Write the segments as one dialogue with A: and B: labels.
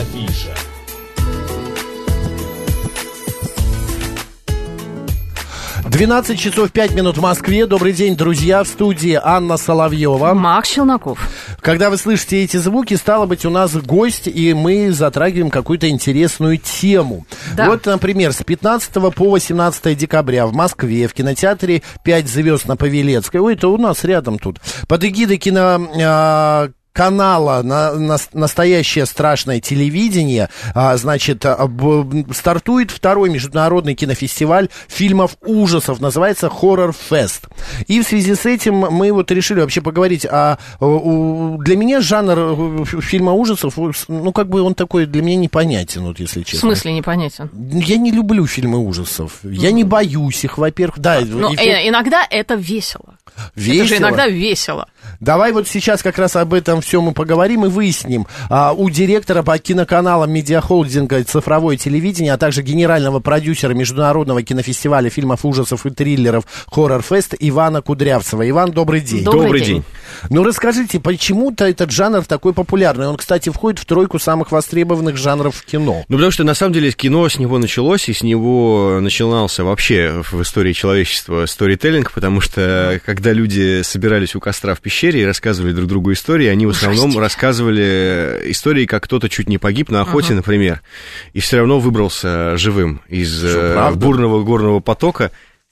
A: Афиша.
B: Двенадцать часов пять минут в Москве. Добрый день, друзья. В студии Анна Соловьева.
C: Макс Челноков.
B: Когда вы слышите эти звуки, стало быть, у нас гость, и мы затрагиваем какую-то интересную тему.
C: Да.
B: Вот, например, с 15 по 18 декабря в Москве в кинотеатре «Пять звезд на Павелецкой». Ой, это у нас рядом тут. Под эгидой кино... а, канала на, на- «Настоящее страшное телевидение», а, значит, а, б- стартует второй международный кинофестиваль фильмов ужасов, называется «Хоррор Фест». И в связи с этим мы вот решили вообще поговорить о... о- Для меня жанр э, фильма ужасов, ну, как бы он такой для меня непонятен, вот если
C: В
B: честно.
C: смысле непонятен?
B: Я не люблю фильмы ужасов. Я не боюсь их, во-первых. Да,
C: Ну,
B: эффект
C: э, иногда это весело. Это же
B: весело.
C: иногда весело.
B: Давай вот сейчас как раз об этом все мы поговорим и выясним. А, у директора по киноканалам медиахолдинга «Цифровое телевидение», а также генерального продюсера международного кинофестиваля фильмов ужасов и триллеров «Хоррор Фест» Ивана Кудрявцева. Иван, добрый день.
C: Добрый
D: Добрый
C: день.
D: день.
B: Ну, расскажите, почему-то этот жанр такой популярный? Он, кстати, входит в тройку самых востребованных жанров в кино.
D: Ну, потому что, на самом деле, кино с него началось, и с него начинался вообще в истории человечества сторителлинг, потому что, когда люди собирались у костра в пещере и рассказывали друг другу истории, они в основном рассказывали истории, как кто-то чуть не погиб на охоте, например, и все равно выбрался живым из
B: Что,
D: э, бурного горного потока.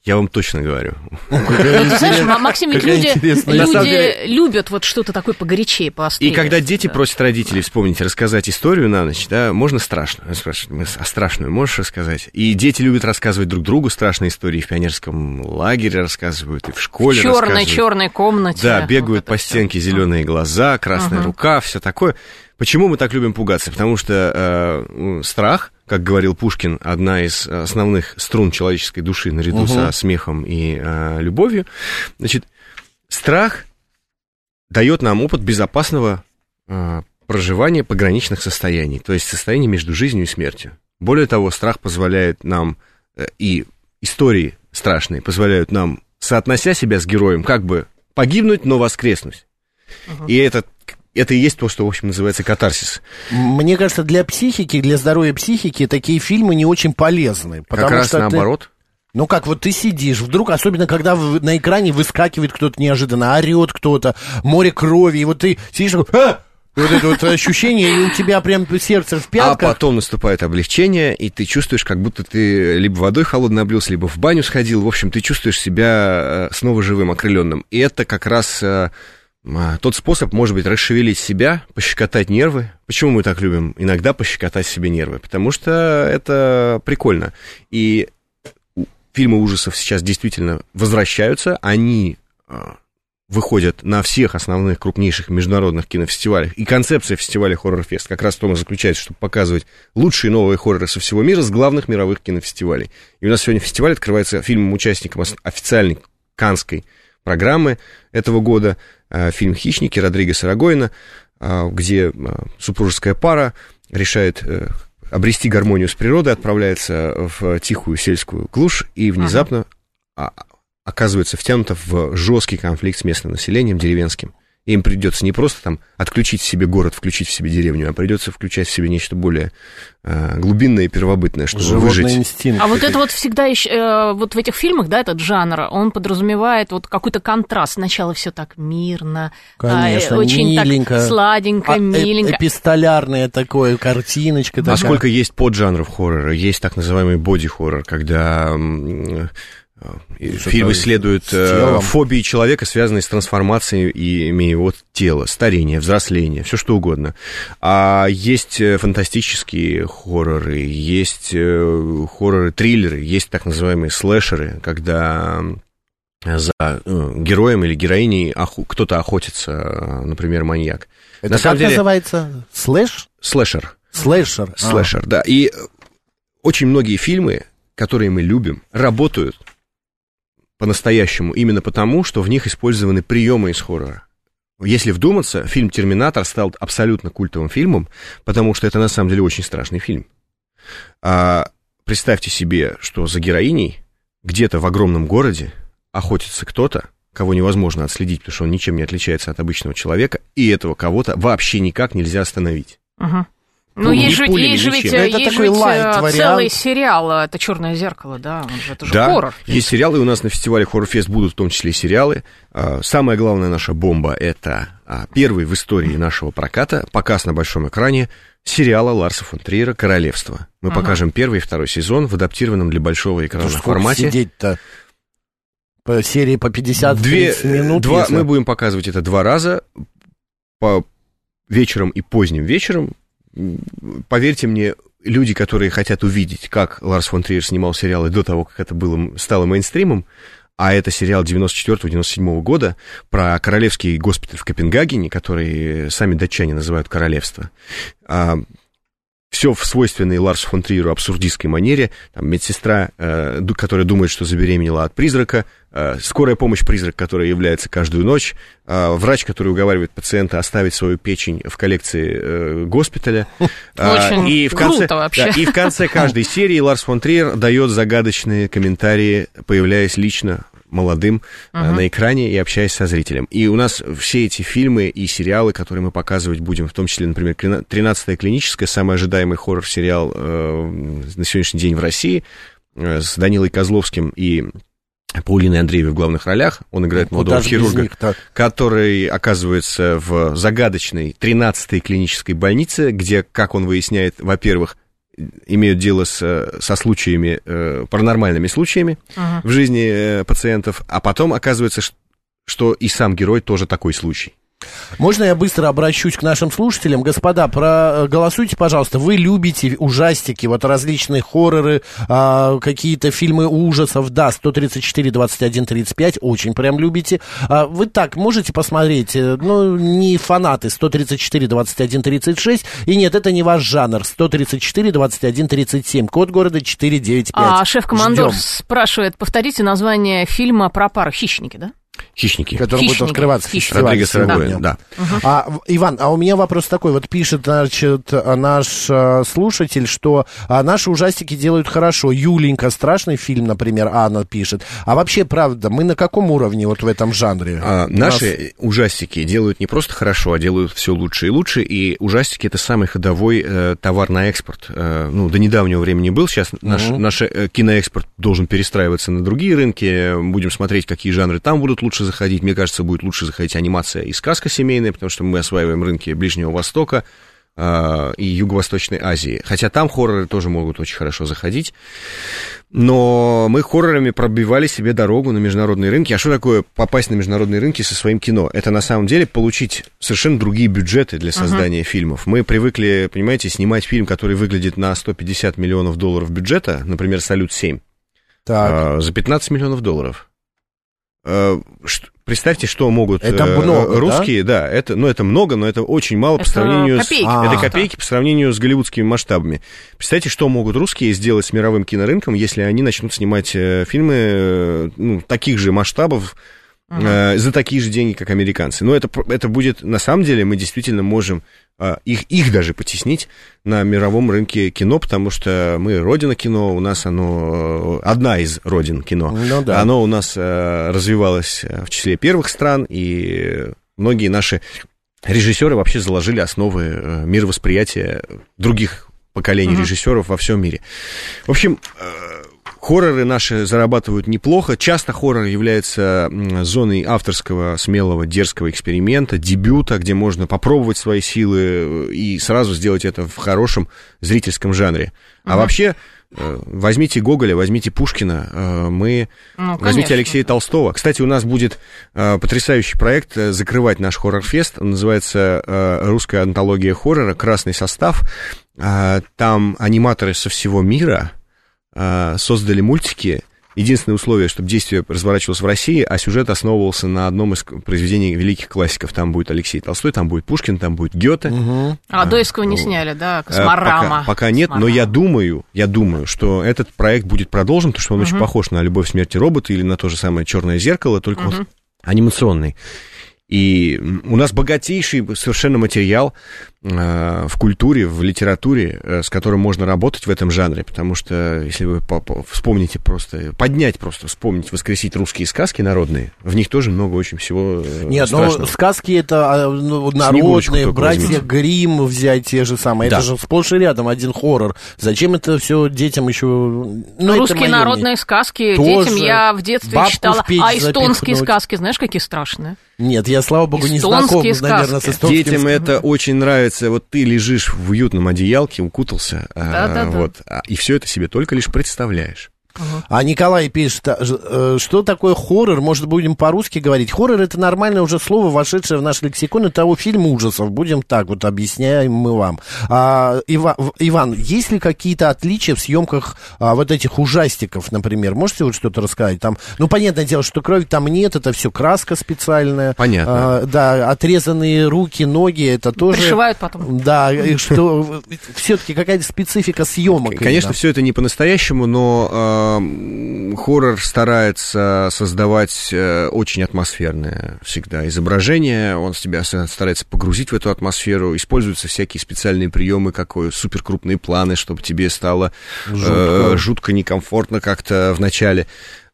D: Я вам точно говорю.
C: Ну, ты знаешь, Ма- Максим, ведь люди, люди
D: деле-
C: любят вот что-то такое погорячее, поострее.
D: И когда дети
C: Да.
D: просят родителей вспомнить, рассказать историю на ночь, да, можно страшную, спрашивают, «Мы- а страшную можешь рассказать? И дети любят рассказывать друг другу страшные истории, в пионерском лагере рассказывают, и в
C: в
D: школе
C: черной,
D: рассказывают.
C: черной комнате.
D: Да,
C: вот
D: бегают
C: это
D: по стенке зеленые глаза, красная
C: Ага.
D: рука, все такое. Почему мы так любим пугаться? Потому что э, страх, как говорил Пушкин, одна из основных струн человеческой души наряду со смехом и э, любовью. Значит, страх дает нам опыт безопасного э, проживания пограничных состояний, то есть состояний между жизнью и смертью. Более того, страх позволяет нам, э, и истории страшные позволяют нам, соотнося себя с героем, как бы погибнуть, но воскреснуть. И это, это и есть то, что, в общем, называется катарсис.
B: Мне кажется, для психики, для здоровья психики такие фильмы не очень полезны. Потому
D: как раз
B: что ты-
D: наоборот.
B: Ну как, вот ты сидишь, вдруг, особенно когда в- на экране выскакивает кто-то неожиданно, орет кто-то, море крови, и вот ты сидишь такой, «А!» И вот это вот ощущение, и у тебя прям сердце в
D: А
B: пятках.
D: потом наступает облегчение, и ты чувствуешь, как будто ты либо водой холодной облился, либо в баню сходил. В общем, ты чувствуешь себя э, снова живым, окрыленным. И это как раз э, а, тот способ, может быть, расшевелить себя, пощекотать нервы. Почему мы так любим иногда пощекотать себе нервы? Потому что это прикольно. И фильмы ужасов сейчас действительно возвращаются. Они а, выходят на всех основных крупнейших международных кинофестивалях. И концепция фестиваля Хоррор Фест как раз в том и заключается, чтобы показывать лучшие новые хорроры со всего мира с главных мировых кинофестивалей. И у нас сегодня фестиваль открывается фильмом-участником официальной канской программы этого года. э, Фильм «Хищники» Родригеса Рагоина, э, где э, супружеская пара решает обрести гармонию с природой, отправляется в тихую сельскую глушь и внезапно а, оказывается втянута в жесткий конфликт с местным населением, деревенским. Им придется не просто там отключить в себе город, включить в себе деревню, а придется включать в себе нечто более э, глубинное и первобытное, чтобы
B: Животный
D: выжить.
B: инстинкт.
C: А вот это вот всегда еще, э, вот в этих фильмах, да, этот жанр, он подразумевает вот какой-то контраст. Сначала все так мирно,
B: Конечно,
C: а, очень
B: миленько.
C: так сладенько,
B: А, э-
C: миленько.
B: эпистолярное такое, картиночка
D: А
B: такая.
D: сколько есть поджанров хоррора? Есть так называемый боди-хоррор, когда э, фильм исследует э, фобии человека, связанные с трансформацией ими его тела, старение, взросление, все что угодно. А есть э, фантастические хорроры, есть э, хорроры-триллеры, есть так называемые слэшеры, когда за героем или героиней кто-то охотится, например, маньяк.
B: Это
D: На
B: как
D: самом деле-
B: называется? Слэш?
D: Слэшер.
B: Слэшер. А.
D: Слэшер, да. И очень многие фильмы, которые мы любим, работают по-настоящему именно потому, что в них использованы приемы из хоррора. Если вдуматься, фильм «Терминатор» стал абсолютно культовым фильмом, потому что это на самом деле очень страшный фильм. А, представьте себе, что за героиней где-то в огромном городе охотится кто-то, кого невозможно отследить, потому что он ничем не отличается от обычного человека, и этого кого-то вообще никак нельзя остановить.
C: Мгм. Ну, есть же,
D: пулями,
C: есть же ведь.
B: Это
C: есть
B: такой
C: ведь, э,
B: лайт-вариант.
C: целый сериал, э, это Черное зеркало, да, он же, это же
D: Да,
C: хоррор.
D: есть сериалы, у нас на фестивале Хоррорфест будут в том числе и сериалы. А, Самая главная наша бомба — это а, первый в истории нашего проката показ на большом экране сериала Ларса фон Триера «Королевство». Мы
C: Ага.
D: покажем первый и второй сезон в адаптированном для большого экрана
B: Слушай,
D: формате.
B: сидеть-то? По серии по 50
D: Две,
B: минут.
D: два,
B: если-
D: Мы будем показывать это два раза, по вечером и поздним вечером. Поверьте мне, люди, которые хотят увидеть, как Ларс фон Триер снимал сериалы до того, как это было, стало мейнстримом, а это сериал 94-97 года про королевский госпиталь в Копенгагене, который сами датчане называют королевство. Все в свойственной Ларсу фон Триеру абсурдистской манере. Там медсестра, э, которая думает, что забеременела от призрака, э, скорая помощь призрак, которая является каждую ночь, э, врач, который уговаривает пациента оставить свою печень в коллекции э, госпиталя. А,
C: Очень
D: и в конце,
C: круто вообще.
D: да, и в конце каждой серии Ларс фон Триер дает загадочные комментарии, появляясь лично молодым
C: Мгм.
D: на экране и общаясь со зрителем. И у нас все эти фильмы и сериалы, которые мы показывать будем, в том числе, например, «13-я клиническая», самый ожидаемый хоррор-сериал э, на сегодняшний день в России, э, с Данилой Козловским и Паулиной Андреевой в главных ролях. Он играет
B: Куда
D: молодого хирурга
B: них-то?
D: который оказывается в загадочной 13-й клинической больнице, где, как он выясняет, во-первых, имеют дело с, э, со случаями, э, паранормальными случаями
C: Мгм.
D: в жизни э, пациентов, а потом оказывается, ш- что и сам герой тоже такой случай.
B: Можно я быстро обращусь к нашим слушателям? Господа, проголосуйте, пожалуйста. Вы любите ужастики, вот различные хорроры, а, какие-то фильмы ужасов. Да, 134, 21, 35, очень прям любите. А, вы так можете посмотреть? э, Ну, не фанаты 134, 21, 36. И нет, это не ваш жанр. 134, 21, 37. Код города 495.
C: А шеф-командор спрашивает, повторите название фильма про пару «Хищники», да?
D: Хищники.
B: который будет
C: Хищники.
B: открываться в
C: Хищники.
B: фестивале
D: Родригес
B: сегодня.
D: Рагоин, да.
B: А, в- Иван, а у меня вопрос такой. Вот пишет, значит, наш э, слушатель, что а, наши ужастики делают хорошо. Юленька, страшный фильм, например, Анна пишет. А вообще, правда, мы на каком уровне вот в этом жанре?
D: А,
B: У нас-
D: наши ужастики делают не просто хорошо, а делают все лучше и лучше. И ужастики это самый ходовой э, товар на экспорт. Э, ну, до недавнего времени был. Сейчас наш,
B: Мгм.
D: наш э, киноэкспорт должен перестраиваться на другие рынки. Будем смотреть, какие жанры там будут лучше заходить. Мне кажется, будет лучше заходить анимация и сказка семейная, потому что мы осваиваем рынки Ближнего Востока э, и Юго-Восточной Азии. Хотя там хорроры тоже могут очень хорошо заходить. Но мы хоррорами пробивали себе дорогу на международные рынки. А что такое попасть на международные рынки со своим кино? Это на самом деле получить совершенно другие бюджеты для создания фильмов. Мы привыкли, понимаете, снимать фильм, который выглядит на 150 миллионов долларов бюджета, например, «Салют-7»,
B: Так.
D: а, за 15 миллионов долларов. Ш- Представьте, что могут
B: Это
D: э,
B: много, да?
D: русские, да? это, ну, это много, но это очень мало по
C: Это
D: сравнению
C: копейки
D: с... Это копейки по сравнению с голливудскими масштабами. Представьте, что могут русские сделать с мировым кинорынком, если они начнут снимать э, фильмы э, ну, таких же масштабов э, за такие же деньги, как американцы. Но это, это будет, на самом деле, мы действительно можем э, их, их даже потеснить на мировом рынке кино, потому что мы родина кино, у нас оно, э, одна из родин кино.
B: Ну да.
D: Оно у нас э, развивалось э, в числе первых стран, и многие наши режиссеры вообще заложили основы э, мировосприятия других поколений
C: Мгм.
D: режиссеров во всем мире. В общем, хорроры наши зарабатывают неплохо. Часто хоррор является зоной авторского, смелого, дерзкого эксперимента, дебюта, где можно попробовать свои силы э, и сразу сделать это в хорошем зрительском жанре. А
C: Мгм.
D: вообще, э, возьмите Гоголя, возьмите Пушкина, э, мы
C: Ну,
D: Возьмите. Алексея Толстого. Кстати, у нас будет потрясающий проект закрывать наш хоррор-фест. Он называется «Русская антология хоррора. Красный состав». Э, там аниматоры со всего мира создали мультики. Единственное условие, чтобы действие разворачивалось в России, а сюжет основывался на одном из произведений великих классиков. Там будет Алексей Толстой, там будет Пушкин, там будет Гёте.
B: Мгм.
C: А,
D: А,
C: Дойского не сняли, да?
D: Э,
C: Косморама.
D: Пока, пока нет, но я
C: Косморама.
D: думаю, я думаю, что этот проект будет продолжен, потому что он очень
C: Мгм.
D: похож на «Любовь, смерти робота» или на то же самое «Черное зеркало», только вот
C: Мгм.
D: анимационный. И у нас богатейший совершенно материал. Э, в культуре, в литературе, э, с которым можно работать в этом жанре, потому что, если вы вспомните просто, поднять просто, вспомнить, воскресить русские сказки народные, в них тоже много очень всего
B: э, Нет, ну, страшного. но сказки это а, ну, народные, братья Грим взять те же самые, да. это же сплошь и рядом один хоррор. Зачем это все детям еще... Ну,
C: ну Русские народные мнение. сказки тоже. детям я в детстве читала, а эстонские запихнуть. сказки, знаешь, какие страшные?
B: Нет, я, слава богу, не знаком, сказки. наверное, с эстонским.
D: Детям это очень нравится. Вот ты лежишь в уютном одеялке, укутался, да, а, да, вот, да. и все это себе только лишь представляешь.
B: А Николай пишет, а, э, что такое хоррор? Может, будем по-русски говорить? Хоррор это нормальное уже слово, вошедшее в наш лексикон и того фильм ужасов. Будем так вот объясняем мы вам. А, Иван, Иван, есть ли какие-то отличия в съемках а, вот этих ужастиков, например? Можете вот что-то рассказать? Там, ну, понятное дело, что крови там нет, это все краска специальная.
D: Понятно.
B: А, да, отрезанные руки, ноги, это тоже...
C: Пришивают потом.
B: Да, и что все-таки какая-то специфика съемок.
D: Конечно, все это не по-настоящему, но хоррор старается создавать э, очень атмосферное всегда изображение, он тебя старается погрузить в эту атмосферу, используются всякие специальные приемы, какой суперкрупные планы, чтобы тебе стало жутко, э, жутко некомфортно как-то в начале.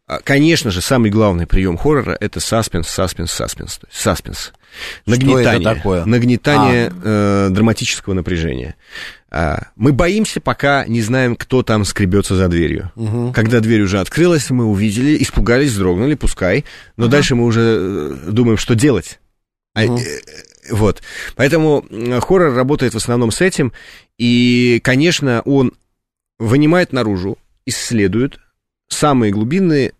D: А, конечно же, самый главный прием хоррора это саспенс, саспенс, саспенс. Саспенс. Нагнетание. Что это такое? Нагнетание а. э, драматического напряжения. А, мы боимся, пока не знаем, кто там скребется за дверью. Угу. Когда дверь уже открылась, мы увидели, испугались, вздрогнули, пускай. Но угу. дальше мы уже э, думаем, что делать. Угу. Вот. Поэтому хоррор работает в основном с этим. И, конечно, он вынимает наружу, исследует, самые глубинные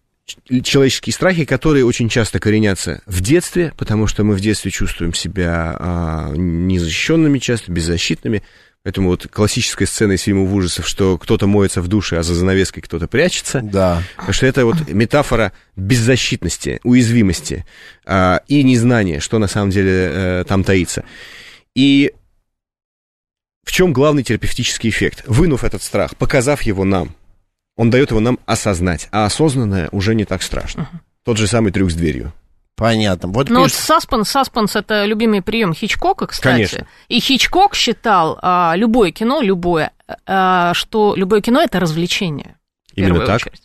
D: человеческие страхи, которые очень часто коренятся в детстве, потому что мы в детстве чувствуем себя а, незащищенными часто, беззащитными. Поэтому вот классическая сцена из фильмов ужасов, что кто-то моется в душе, а за занавеской кто-то прячется.
B: Да.
D: Потому что это вот метафора беззащитности, уязвимости а, и незнания, что на самом деле а, там таится. И в чем главный терапевтический эффект? Вынув этот страх, показав его нам, он дает его нам осознать, а осознанное уже не так страшно. Uh-huh. Тот же самый трюк с дверью.
B: Понятно.
C: Вот ну, пишет... вот саспенс, саспенс это любимый прием Хичкока, кстати.
D: Конечно.
C: И Хичкок считал а, любое кино, любое, а, что любое кино это развлечение.
D: Именно так. Очередь.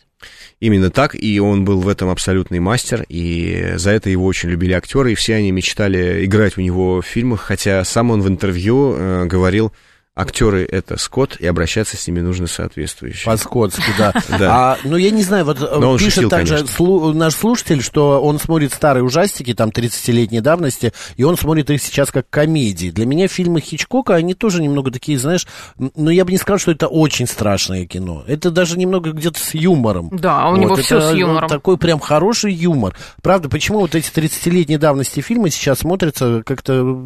D: Именно так, и он был в этом абсолютный мастер, и за это его очень любили актеры, и все они мечтали играть у него в фильмах, хотя сам он в интервью э, говорил, актеры это скот, и обращаться с ними нужно соответствующе.
B: По-скотски, да. да. А, ну, я не знаю, вот Но пишет шутил, также слу, наш слушатель, что он смотрит старые ужастики, там, 30-летней давности, и он смотрит их сейчас как комедии. Для меня фильмы Хичкока, они тоже немного такие, знаешь, ну, я бы не сказал, что это очень страшное кино. Это даже немного где-то с юмором.
C: Да, у вот, него все с юмором.
B: такой прям хороший юмор. Правда, почему вот эти 30-летней давности фильмы сейчас смотрятся как-то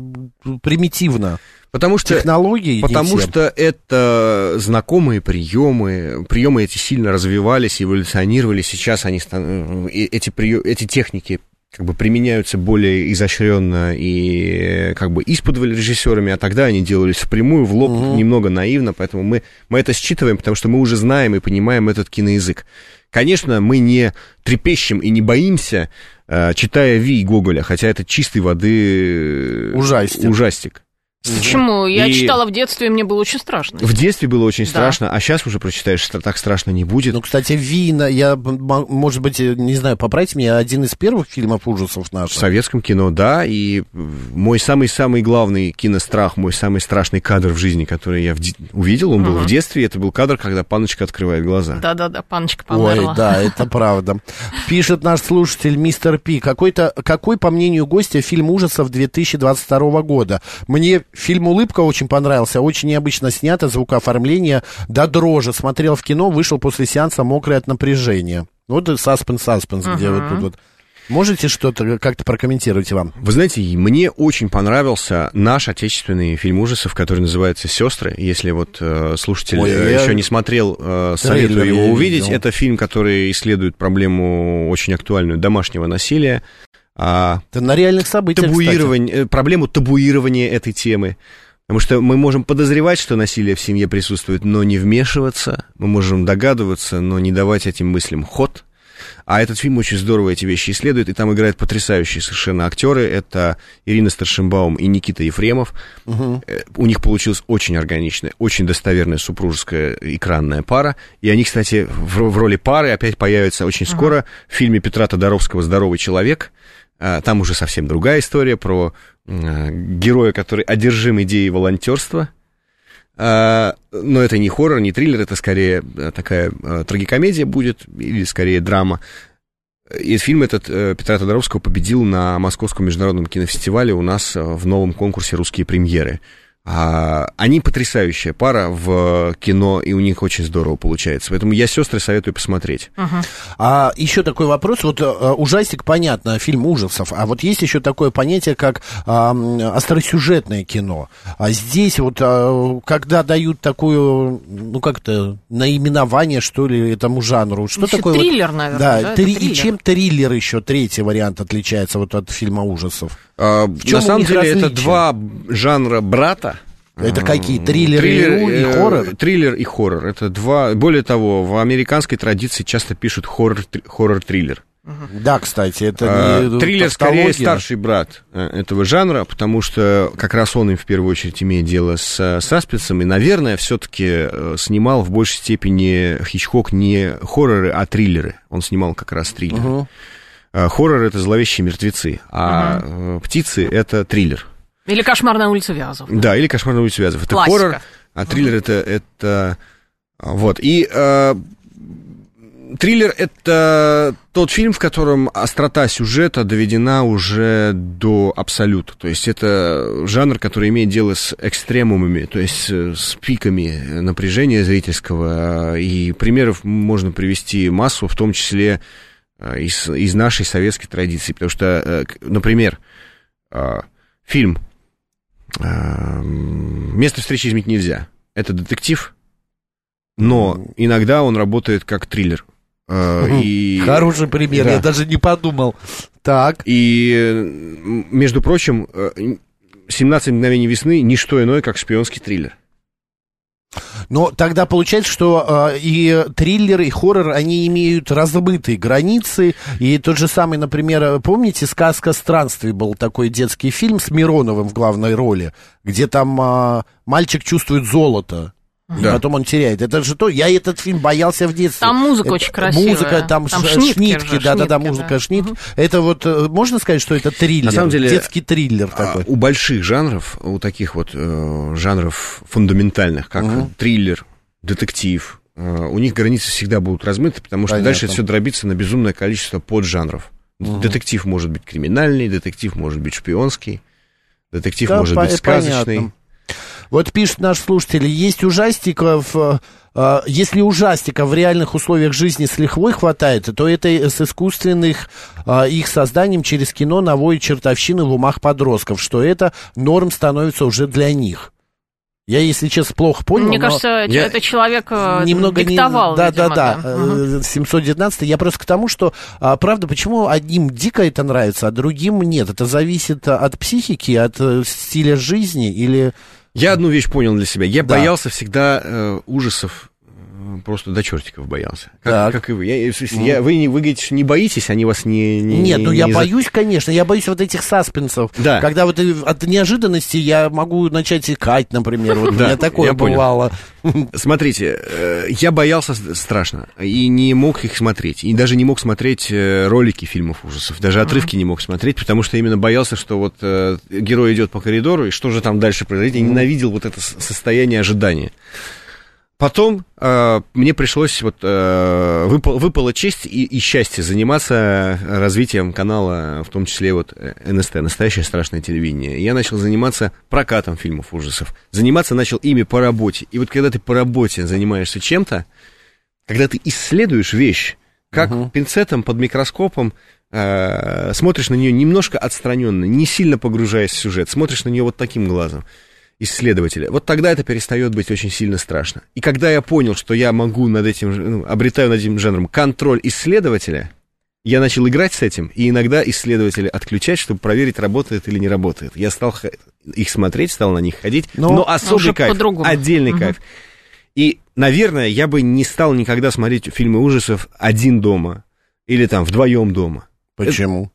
B: примитивно?
D: Потому что,
B: Технологии
D: потому что это знакомые приемы, приемы эти сильно развивались, эволюционировали, сейчас они, эти, прием, эти техники как бы применяются более изощренно и как бы из-под режиссерами, а тогда они делались впрямую, в лоб, угу. немного наивно, поэтому мы, мы это считываем, потому что мы уже знаем и понимаем этот киноязык. Конечно, мы не трепещем и не боимся, э, читая Ви Гоголя, хотя это чистой воды
B: ужастик.
D: ужастик.
C: Почему? Я и... читала в детстве, и мне было очень страшно.
D: В детстве было очень да. страшно, а сейчас уже прочитаешь, что так страшно не будет.
B: Ну, кстати, Вина, я, может быть, не знаю, поправьте меня, один из первых фильмов ужасов наших.
D: В советском кино, да, и мой самый-самый главный кинострах, мой самый страшный кадр в жизни, который я в... увидел, он угу. был в детстве, это был кадр, когда паночка открывает глаза.
C: Да-да-да, паночка померла.
B: Ой, да, это правда. Пишет наш слушатель мистер Пи, какой-то, какой, по мнению гостя, фильм ужасов 2022 года? Мне Фильм «Улыбка» очень понравился, очень необычно снято, звукооформление до дрожи. Смотрел в кино, вышел после сеанса мокрый от напряжения. Вот и саспенс-саспенс, uh-huh. где вот тут вот. Можете что-то как-то прокомментировать вам?
D: Вы знаете, мне очень понравился наш отечественный фильм ужасов, который называется «Сестры». Если вот э, слушатель Ой, э, еще не смотрел, э, советую его увидеть. Видел. Это фильм, который исследует проблему очень актуальную домашнего насилия.
B: А, на реальных событиях,
D: табуирование, кстати. Э, проблему табуирования этой темы. Потому что мы можем подозревать, что насилие в семье присутствует, но не вмешиваться. Мы можем догадываться, но не давать этим мыслям ход. А этот фильм очень здорово эти вещи исследует, и там играют потрясающие совершенно актеры. Это Ирина Старшинбаум и Никита Ефремов. Угу. У них получилась очень органичная, очень достоверная супружеская экранная пара. И они, кстати, в, в роли пары опять появятся очень угу. скоро в фильме Петра Тодоровского «Здоровый человек». А, там уже совсем другая история про героя, который одержим идеей волонтерства – а, но это не хоррор, не триллер, это скорее э, такая э, трагикомедия будет, или скорее драма. И фильм этот э, Петра Тодоровского победил на Московском международном кинофестивале у нас в новом конкурсе «Русские премьеры». А, они потрясающая пара в кино, и у них очень здорово получается. Поэтому я сестры советую посмотреть.
B: Uh-huh. А еще такой вопрос. Вот а, ужастик, понятно, фильм ужасов. А вот есть еще такое понятие, как а, остросюжетное кино. А здесь вот, а, когда дают такую, ну как-то, наименование, что ли, этому жанру. Что
C: еще
B: такое?
C: Триллер,
B: вот,
C: наверное.
B: Да,
C: да
B: три, и чем триллер еще, третий вариант отличается вот от фильма ужасов?
D: А, на самом деле различие? это два жанра брата.
B: Это какие? Триллер, триллер и, и э, хоррор?
D: Триллер и хоррор. Это два... Более того, в американской традиции часто пишут хоррор-триллер.
B: Да, кстати, это
D: не Триллер скорее старший брат э, этого жанра, потому что как раз он им в первую очередь имеет дело с саспенсом, и, наверное, все-таки э, снимал в большей степени Хичкок не хорроры, а триллеры. Он снимал как раз триллеры. Угу. Хоррор — это зловещие мертвецы, а угу. птицы — это триллер.
C: Или «Кошмар на улице Вязов».
D: Да, да или «Кошмар на улице Вязов». Это Классика. хоррор, а триллер это, это... Вот, и э, триллер — это тот фильм, в котором острота сюжета доведена уже до абсолюта. То есть это жанр, который имеет дело с экстремумами, то есть с пиками напряжения зрительского. И примеров можно привести массу, в том числе э, из, из нашей советской традиции. Потому что, э, например, э, фильм место встречи изменить нельзя. Это детектив, но иногда он работает как триллер.
B: Э, и... Хороший пример, да. я даже не подумал. Так.
D: И, между прочим, «17 мгновений весны» — не что иное, как шпионский триллер.
B: Но тогда получается, что э, и триллер, и хоррор, они имеют размытые границы. И тот же самый, например, помните, «Сказка странствий» был такой детский фильм с Мироновым в главной роли, где там э, мальчик чувствует золото. Да. Потом он теряет. Это же то. Я этот фильм боялся в детстве.
C: Там музыка
B: это,
C: очень красивая.
B: Музыка, там, там ш, шнитки, да, да, да, музыка, да. шнит. Угу. Это вот э, можно сказать, что это триллер. На самом деле, детский триллер а, такой.
D: У больших жанров, у таких вот э, жанров фундаментальных, как угу. триллер, детектив, э, у них границы всегда будут размыты, потому что Понятно. дальше это все дробится на безумное количество поджанров. Угу. Детектив может быть криминальный, детектив может быть шпионский, детектив да, может быть сказочный. Понятно.
B: Вот пишет наш слушатель, есть ужастиков, э, э, если ужастика в реальных условиях жизни с лихвой хватает, то это с искусственных э, их созданием через кино наводит чертовщины в умах подростков, что это норм становится уже для них. Я, если честно, плохо понял.
C: Мне кажется,
B: я...
C: это человек немного диктовал.
B: Не... Да, видимо, да, да, да. 719. Я просто к тому, что, а, правда, почему одним дико это нравится, а другим нет? Это зависит от психики, от стиля жизни или...
D: Я одну вещь понял для себя. Я да. боялся всегда э, ужасов просто до чертиков боялся. Как, как и вы. Я, mm. я, вы, вы говорите, что не боитесь, они вас не... не
B: Нет, ну
D: не
B: я
D: за...
B: боюсь, конечно. Я боюсь вот этих саспенсов. Да. Когда вот от неожиданности я могу начать икать, например. Вот у меня такое бывало.
D: Смотрите, э, я боялся страшно. И не мог их смотреть. И даже не мог смотреть э, ролики фильмов ужасов. Даже отрывки не мог смотреть, потому что именно боялся, что вот э, герой идет по коридору, и что же там дальше произойдет. Я ненавидел вот это состояние ожидания. Потом э, мне пришлось, вот, э, выпал, выпала честь и, и счастье заниматься развитием канала, в том числе вот НСТ, Настоящее страшное телевидение. Я начал заниматься прокатом фильмов ужасов. Заниматься начал ими по работе. И вот когда ты по работе занимаешься чем-то, когда ты исследуешь вещь, как угу. пинцетом под микроскопом э, смотришь на нее немножко отстраненно, не сильно погружаясь в сюжет, смотришь на нее вот таким глазом исследователя, вот тогда это перестает быть очень сильно страшно. И когда я понял, что я могу над этим, ну, обретаю над этим жанром контроль исследователя, я начал играть с этим, и иногда исследователя отключать, чтобы проверить, работает или не работает. Я стал их смотреть, стал на них ходить, но, но особый кайф, отдельный угу. кайф. И, наверное, я бы не стал никогда смотреть фильмы ужасов один дома. или там вдвоем дома.
B: Почему?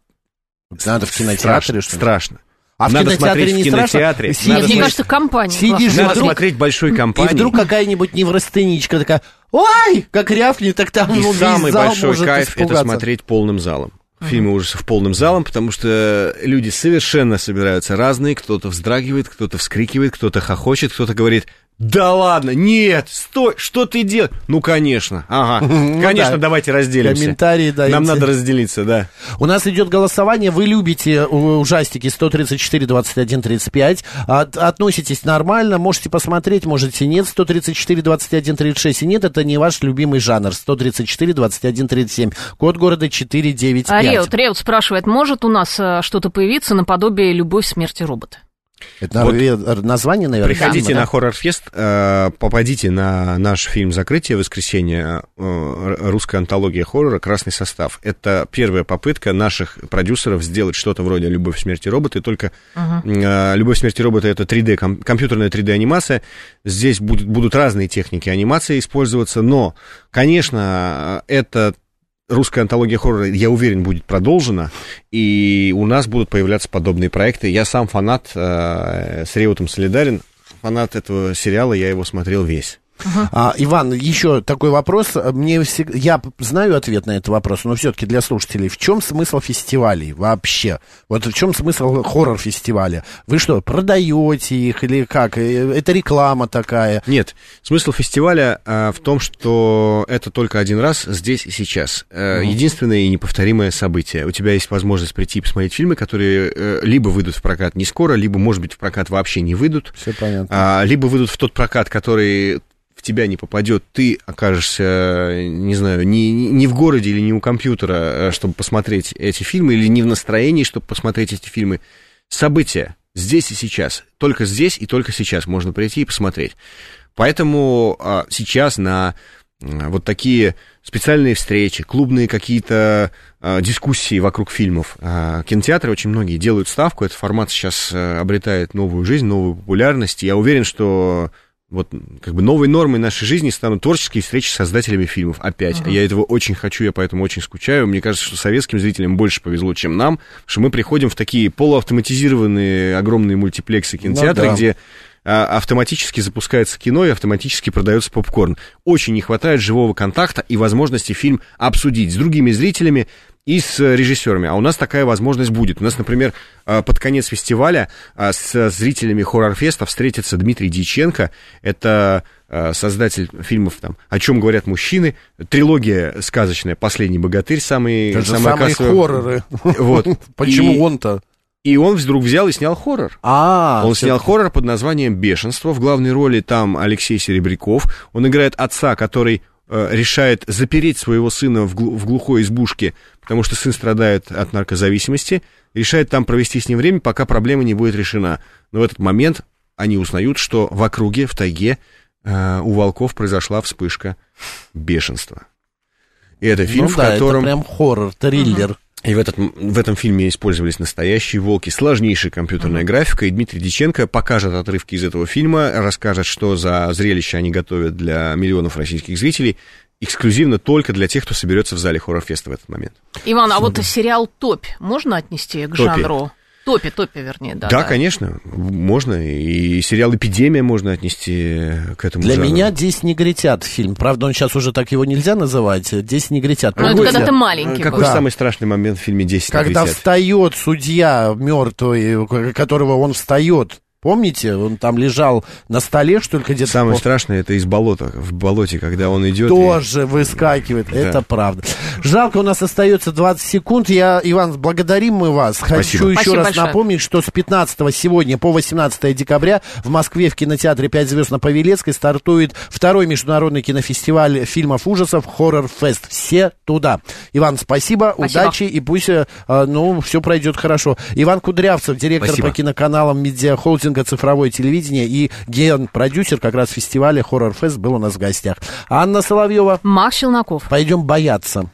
B: Надо в кинотеатре,
D: страшно,
B: что ли?
D: страшно.
B: А в
D: Надо
B: кинотеатре
D: смотреть
B: не
D: в кинотеатре.
B: страшно?
D: Надо
C: Мне
B: Сидишь-
C: кажется, компания.
B: Сидишь
D: Надо
B: вдруг-
D: смотреть большой
B: И
D: компанией.
B: вдруг какая-нибудь неврастеничка такая, ой, как рявкнет, так там
D: И
B: ну,
D: самый большой кайф это
B: испугаться.
D: смотреть полным залом. Фильмы ужасов полным залом, потому что люди совершенно собираются разные. Кто-то вздрагивает, кто-то вскрикивает, кто-то хохочет, кто-то говорит, да ладно, нет, стой, что ты делаешь? Ну, конечно, ага,
B: Ну
D: конечно,
B: да.
D: давайте разделимся.
B: Комментарии дайте.
D: Нам надо разделиться, да.
B: У нас идет голосование. Вы любите у- ужастики 134, 21, 35. От- относитесь нормально. Можете посмотреть, можете нет. 134, 21, 36. И нет, это не ваш любимый жанр. 134, 21, 37. Код города 495.
C: А Реут, Реут спрашивает, может у нас э, что-то появиться наподобие «Любовь, смерти робота»?
B: Это
D: Вот.
B: название, наверное.
D: Приходите
B: фильма,
D: на
B: да?
D: хоррор-фест, э, попадите на наш фильм «Закрытие» в воскресенье, э, русская антология хоррора «Красный состав». Это первая попытка наших продюсеров сделать что-то вроде «Любовь, смерти робота», только э, «Любовь, смерти робота» — это 3D, ком- компьютерная 3D-анимация. Здесь будет, будут разные техники анимации использоваться, но, конечно, это русская антология хоррора, я уверен, будет продолжена, и у нас будут появляться подобные проекты. Я сам фанат, э, с Реутом солидарен, фанат этого сериала, я его смотрел весь.
B: А, Иван, еще такой вопрос. Мне всег- Я знаю ответ на этот вопрос, но все-таки для слушателей. В чем смысл фестивалей вообще? Вот в чем смысл хоррор-фестиваля? Вы что, продаете их или как? Э, Это реклама такая?
D: Нет, смысл фестиваля э, в том, что это только один раз, здесь и сейчас. Э, Единственное и неповторимое событие. У тебя есть возможность прийти и посмотреть фильмы, которые э, либо выйдут в прокат не скоро, либо, может быть, в прокат вообще не выйдут.
B: Все понятно.
D: А, либо выйдут в тот прокат, который в тебя не попадет, ты окажешься, не знаю, не, не- в городе или не у компьютера, э, чтобы посмотреть эти фильмы, или не в настроении, чтобы посмотреть эти фильмы. События здесь и сейчас. Только здесь и только сейчас можно прийти и посмотреть. Поэтому а, сейчас на вот такие специальные встречи, клубные какие-то а, дискуссии вокруг фильмов. А, кинотеатры очень многие делают ставку, этот формат сейчас а, обретает новую жизнь, новую популярность. Я уверен, что вот как бы новой нормой нашей жизни станут творческие встречи с создателями фильмов. Опять. Я этого очень хочу, я поэтому очень скучаю. Мне кажется, что советским зрителям больше повезло, чем нам, что мы приходим в такие полуавтоматизированные огромные мультиплексы кинотеатры,
B: да.
D: где а, автоматически запускается кино и автоматически продается попкорн. Очень не хватает живого контакта и возможности фильм обсудить с другими зрителями и с э, режиссерами. А у нас такая возможность будет. У нас, например, а, под конец фестиваля а, с зрителями хоррор-феста встретится Дмитрий Дьяченко. Это создатель фильмов там «О чем говорят мужчины», трилогия сказочная «Последний богатырь», самый,
B: Это самые
D: кассовая.
B: хорроры.
D: Вот.
B: Почему
D: И-
B: он-то?
D: И он вдруг взял и снял хоррор.
B: А,
D: Он снял хоррор под названием «Бешенство». В главной роли там Алексей Серебряков. Он играет отца, который э, решает запереть своего сына в, глу- в глухой избушке, потому что сын страдает от наркозависимости. Решает там провести с ним время, пока проблема не будет решена. Но в этот момент они узнают, что в округе, в тайге, э, у волков произошла вспышка бешенства. И это фильм,
B: ну
D: в
B: да,
D: котором...
B: это прям хоррор, триллер.
D: И в, этот, в этом фильме использовались настоящие волки, сложнейшая компьютерная графика, и Дмитрий Диченко покажет отрывки из этого фильма, расскажет, что за зрелище они готовят для миллионов российских зрителей, эксклюзивно только для тех, кто соберется в зале хоррор-феста в этот момент.
C: Иван, а вот сериал «Топь» можно отнести к
D: «Топи».
C: жанру? «Топи», «Топи», вернее, да.
D: Да, конечно, можно, и сериал «Эпидемия» можно отнести к этому
B: Для
D: жанру.
B: меня «Десять негритят» фильм. Правда, он сейчас уже так его нельзя называть. «Десять негритят».
C: Ну, это когда ты маленький
D: Какой
C: был.
B: Да.
D: самый страшный момент в фильме «10
B: Когда
D: негритят»?
B: встает судья мертвый, которого он встает. Помните, он там лежал на столе, что ли, где-то.
D: Самое
B: по-
D: страшное это из болота, в болоте, когда он идет. и-
B: Тоже выскакивает. Это правда. Жалко, у нас остается 20 секунд. Я, Иван, благодарим мы вас. Хочу еще
C: Спасибо
B: раз
C: большое.
B: напомнить, что с 15 сегодня по 18 декабря в Москве в кинотеатре «5 звезд на Павелецкой» стартует второй международный кинофестиваль фильмов ужасов «Хоррор Фест». Все туда. Иван, спасибо,
C: Спасибо.
B: удачи и пусть, э, ну, все пройдет хорошо. Иван Кудрявцев, директор
D: Спасибо.
B: по киноканалам медиахолдинга «Цифровое телевидение» и ген-продюсер как раз фестиваля «Хоррор Фест» был у нас в гостях. Анна Соловьева.
C: Макс Челноков.
B: Пойдем бояться.